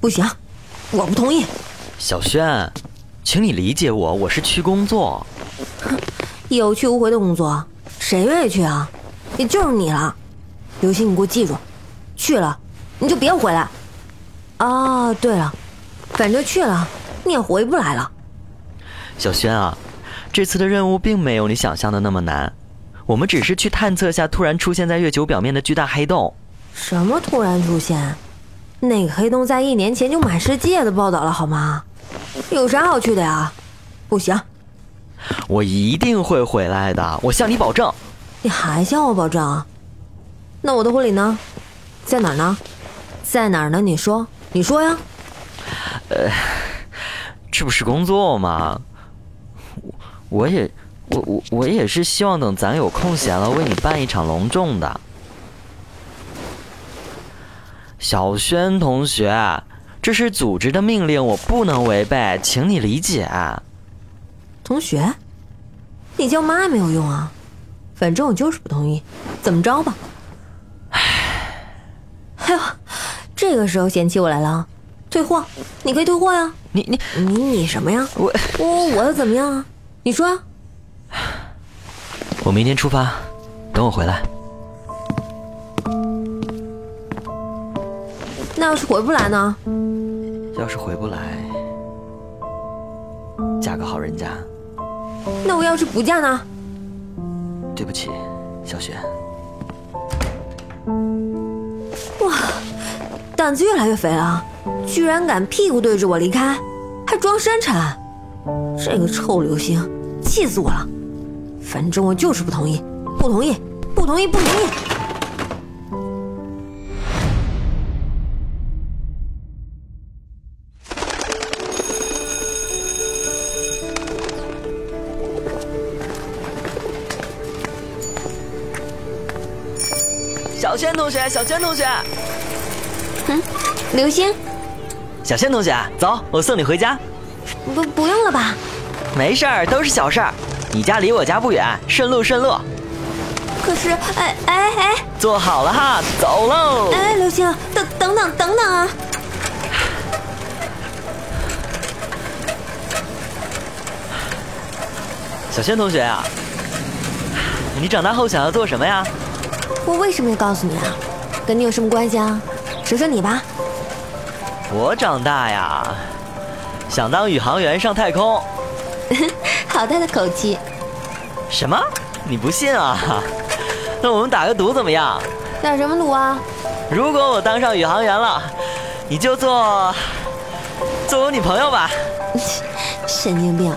不行，我不同意。小轩，请你理解我，我是去工作。有去无回的工作，谁愿意去啊？也就是你了。刘星，你给我记住，去了你就别回来。啊，对了，反正去了你也回不来了。小轩啊，这次的任务并没有你想象的那么难，我们只是去探测下突然出现在月球表面的巨大黑洞。什么突然出现？那个黑洞在一年前就满世界的报道了，好吗？有啥好去的呀？不行，我一定会回来的，我向你保证。你还向我保证？那我的婚礼呢？在哪儿呢？在哪儿呢？你说，你说呀。呃，这不是工作吗？我我也我我我也是希望等咱有空闲了，为你办一场隆重的。小轩同学，这是组织的命令，我不能违背，请你理解。同学，你叫妈也没有用啊，反正我就是不同意，怎么着吧？唉，哎呦，这个时候嫌弃我来了，退货，你可以退货呀。你你你你什么呀？我我我又怎么样啊？你说。我明天出发，等我回来。那要是回不来呢？要是回不来，嫁个好人家。那我要是不嫁呢？对不起，小雪。哇，胆子越来越肥了，居然敢屁股对着我离开，还装深沉，这个臭流星，气死我了！反正我就是不同意，不同意，不同意，不同意。同学，小轩同学，嗯，刘星，小轩同学，走，我送你回家。不，不用了吧？没事儿，都是小事儿。你家离我家不远，顺路顺路。可是，哎哎哎，坐好了哈，走喽。哎，刘星，等等等等等啊！小轩同学呀，你长大后想要做什么呀？我为什么要告诉你啊？跟你有什么关系啊？说说你吧。我长大呀，想当宇航员上太空。好大的口气！什么？你不信啊？那我们打个赌怎么样？打什么赌啊？如果我当上宇航员了，你就做做我女朋友吧。神经病！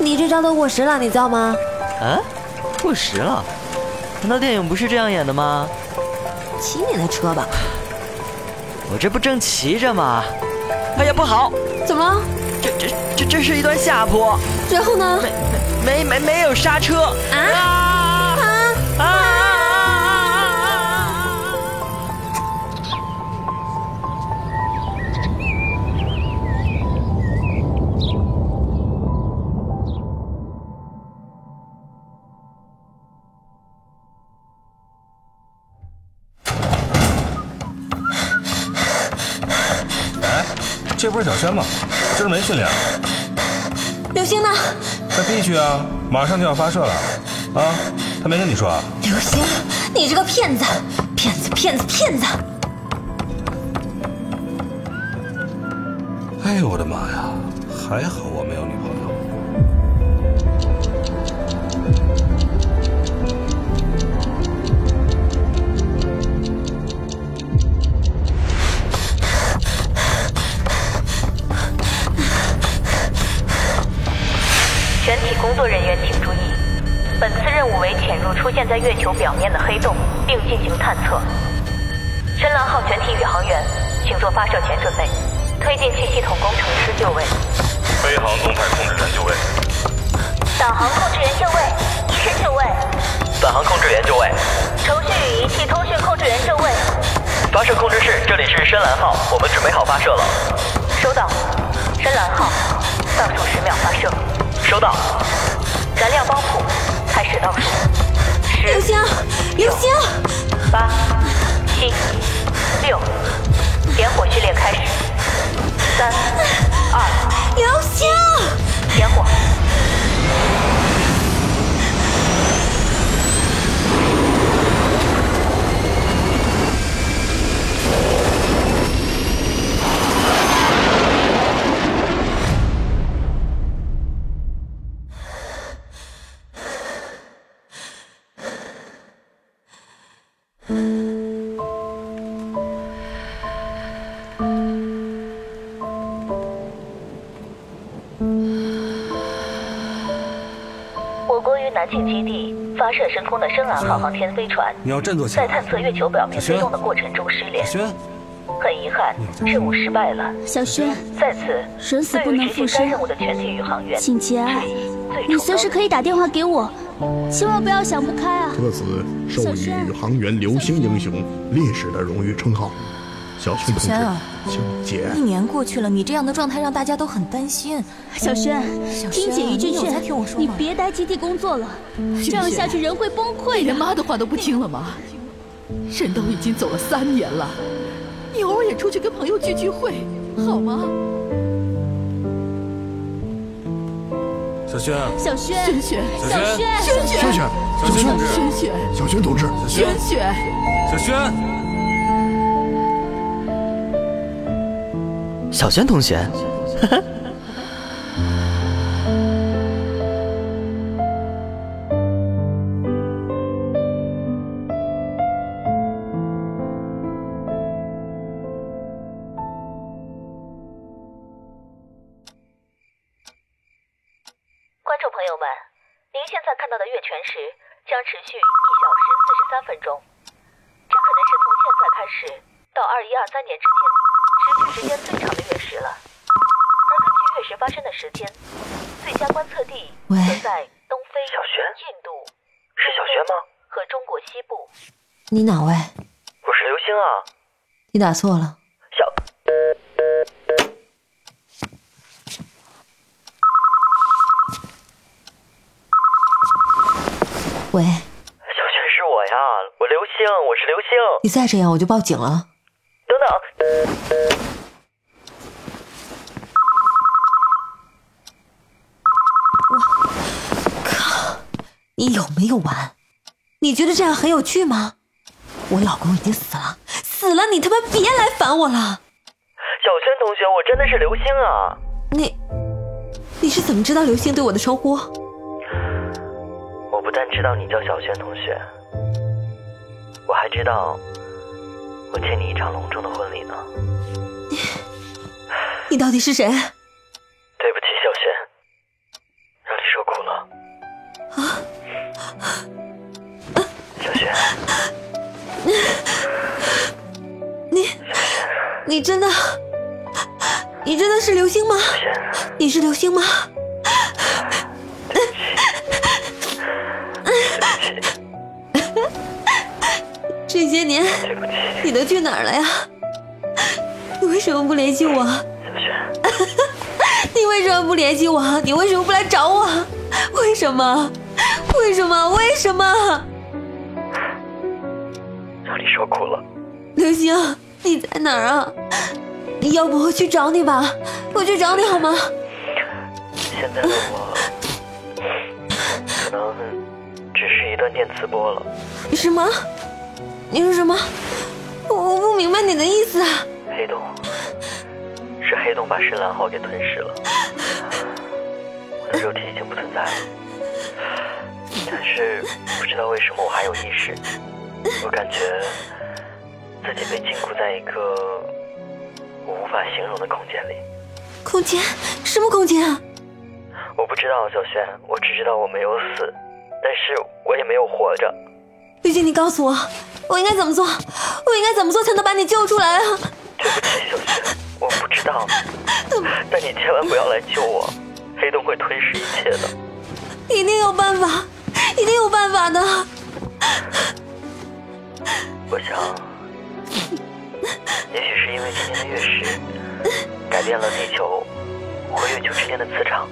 你这招都过时了，你知道吗？啊？过时了？难道电影不是这样演的吗？骑你的车吧！我这不正骑着吗？哎呀，不好！怎么了？这这这这是一段下坡。然后呢？没没没没有刹车。啊！这不是小轩吗？今儿没训练。刘星呢？在 B 区啊，马上就要发射了。啊，他没跟你说啊？刘星，你这个骗子，骗子，骗子，骗子！哎呦我的妈呀！还好发射控制室，这里是深蓝号，我们准备好发射了。收到。深蓝号，倒数十秒发射。收到。燃料包铺，开始倒数。十、刘星，流星，八、七、六，点火序列开始。三、二，流星，点火。我国于南庆基地发射升空的深蓝号航天飞船，你要振作起来。在探测月球表面小轩飞动的过程中失联，轩，很遗憾，任务失败了。小轩，在此，人死不能复生对于执行该任务的全体宇航员，请节哀。你随时可以打电话给我，千万不要想不开啊！特此授予宇航员流星英雄烈士的荣誉称号。小轩同志小轩啊，请节哀一。年过去了，你这样的状态让大家都很担心。小轩，小听姐一句劝，你别待基地工作了，这样下去人会崩溃的。你连妈的话都不听了吗？人都已经走了三年了，你偶尔也出去跟朋友聚聚会，好吗？小轩，小轩，轩轩，小轩，轩轩，轩轩，小轩同志，轩轩，小轩同志，轩轩，小轩，小轩同学，观喂则在东非、小轩印度、是小轩吗？和中国西部。你哪位？我是刘星啊。你打错了。小，喂，小轩是我呀，我刘星，我是刘星。你再这样我就报警了。等等，你有没有完？你觉得这样很有趣吗？我老公已经死了，死了，你他妈别来烦我了。小轩同学，我真的是刘星啊。你，你是怎么知道刘星对我的称呼？我不但知道你叫小轩同学，我还知道我欠你一场隆重的婚礼呢。你到底是谁？你，你真的，你真的是刘星吗？你是刘星吗？这些年，你都去哪儿了呀？你为什么不联系我？你为什么不联系我？你为什么不来找我？为什么？为什么？为什么？让你受苦了。刘星，你在哪儿啊？要不我去找你吧，我去找你好吗？现在的我，可能只是一段电磁波了。什么？你说什么？我我不明白你的意思啊。黑洞，是黑洞把深蓝号给吞噬了。我的肉体已经不存在了，但是不知道为什么我还有意识。我感觉自己被禁锢在一个我无法形容的空间里。空间？什么空间啊？我不知道，小轩，我只知道我没有死，但是我也没有活着。刘星，你告诉我，我应该怎么做？我应该怎么做才能把你救出来啊？对不起，小轩，我不知道，但你千万不要来救我，黑洞会吞噬一切的。一定有办法，一定有办法的。我想，也许是因为今年的月食改变了地球和月球之间的磁场，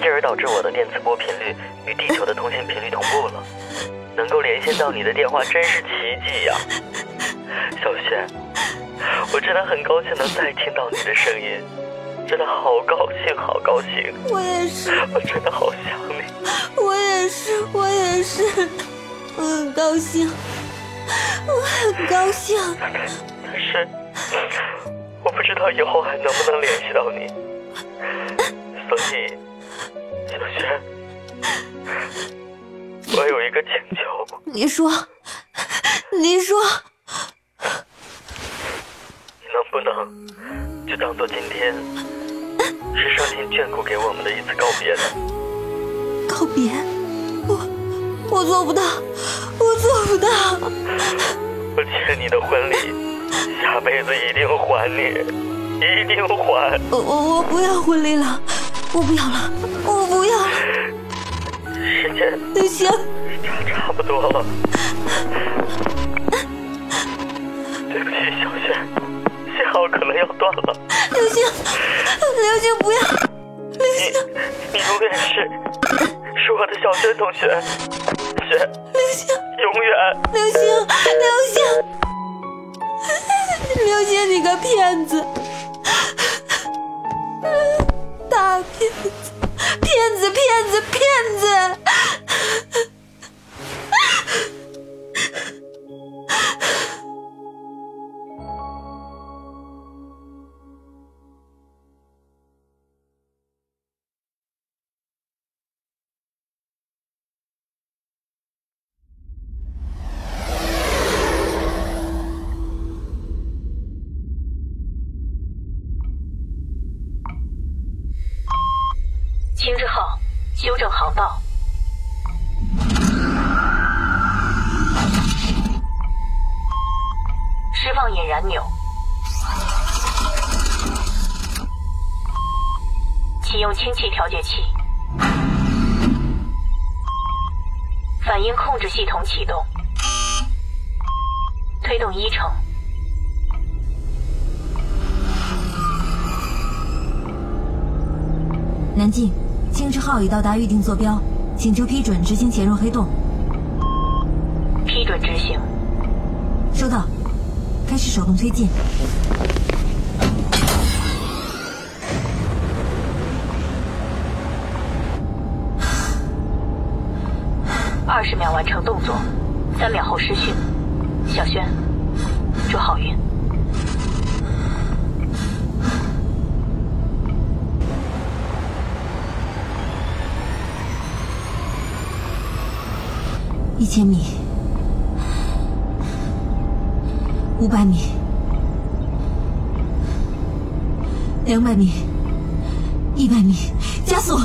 进而导致我的电磁波频率与地球的通信频率同步了，能够连线到你的电话，真是奇迹呀、小轩，我我真的很高兴能再听到你的声音，真的好高兴，好高兴。我也是，我真的好想你。我也是，我也是，我很高兴，我很高兴。但是，我不知道以后还能不能联系到你，所以，小轩，我有一个请求。你说，你说。能不能就当做今天是上天眷顾给我们的一次告别呢？告别？我我做不到，我做不到。我欠你的婚礼，下辈子一定还你，一定还。我我我不要婚礼了，我不要了，我不要了。时间刘星，差差不多了。对不起，小轩。信号可能要断了，刘星，刘星不要，刘星，你永远是是我的小轩同学，刘星，永远，刘星，刘星，刘星，你个骗子，大骗子，骗子，骗子，骗子。青之号修正航道，释放引燃钮，启用氢气调节器，反应控制系统启动，推动一成。南进。星之号已到达预定坐标，请求批准执行潜入黑洞。批准执行。收到，开始手动推进。二十秒完成动作，三秒后失讯。小轩，祝好运。一千米，五百米，两百米，一百米，加速！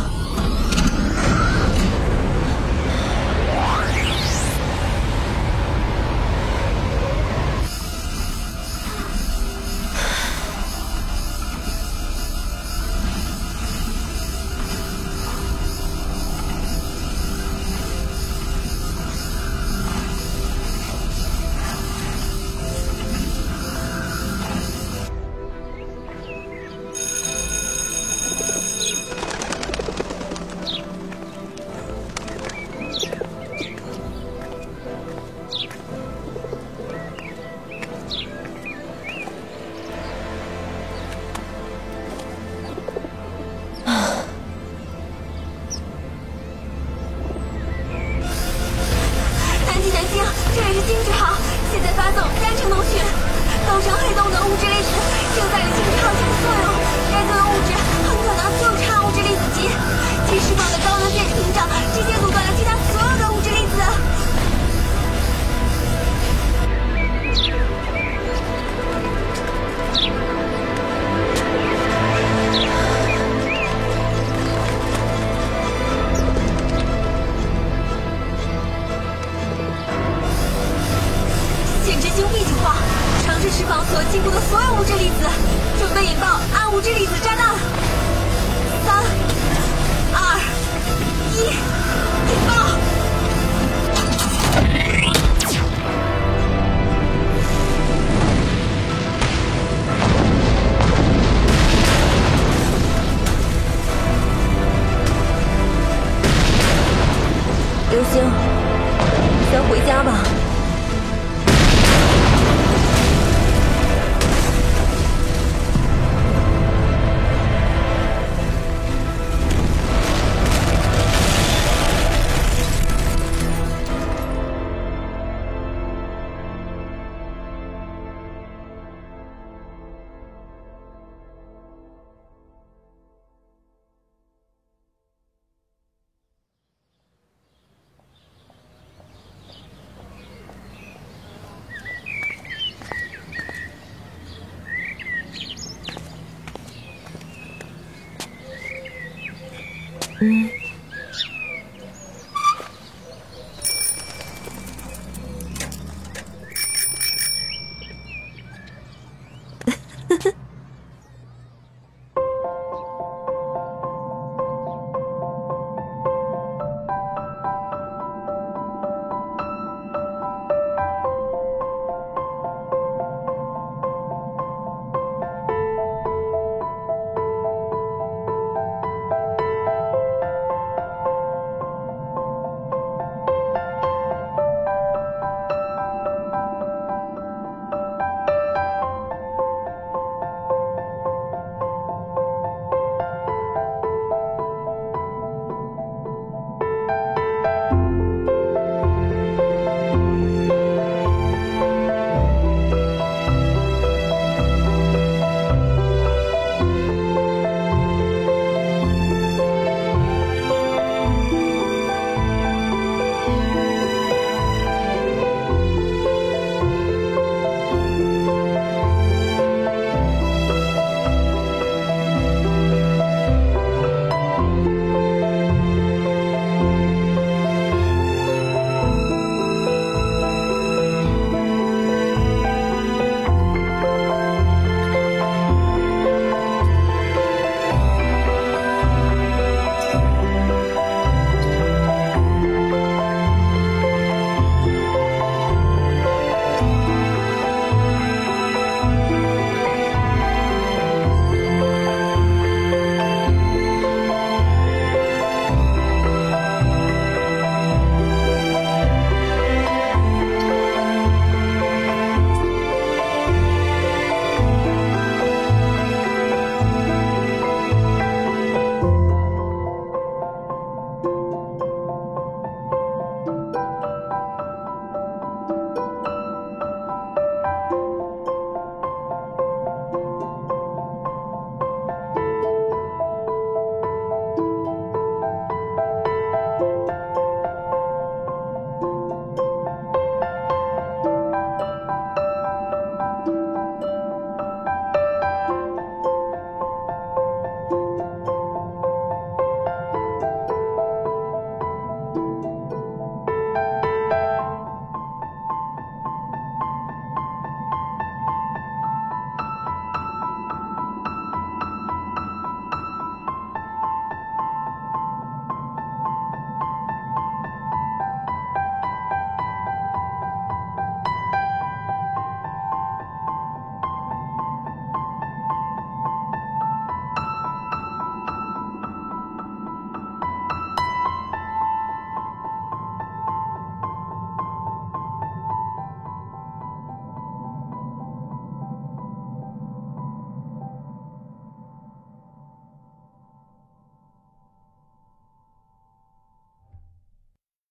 嗯。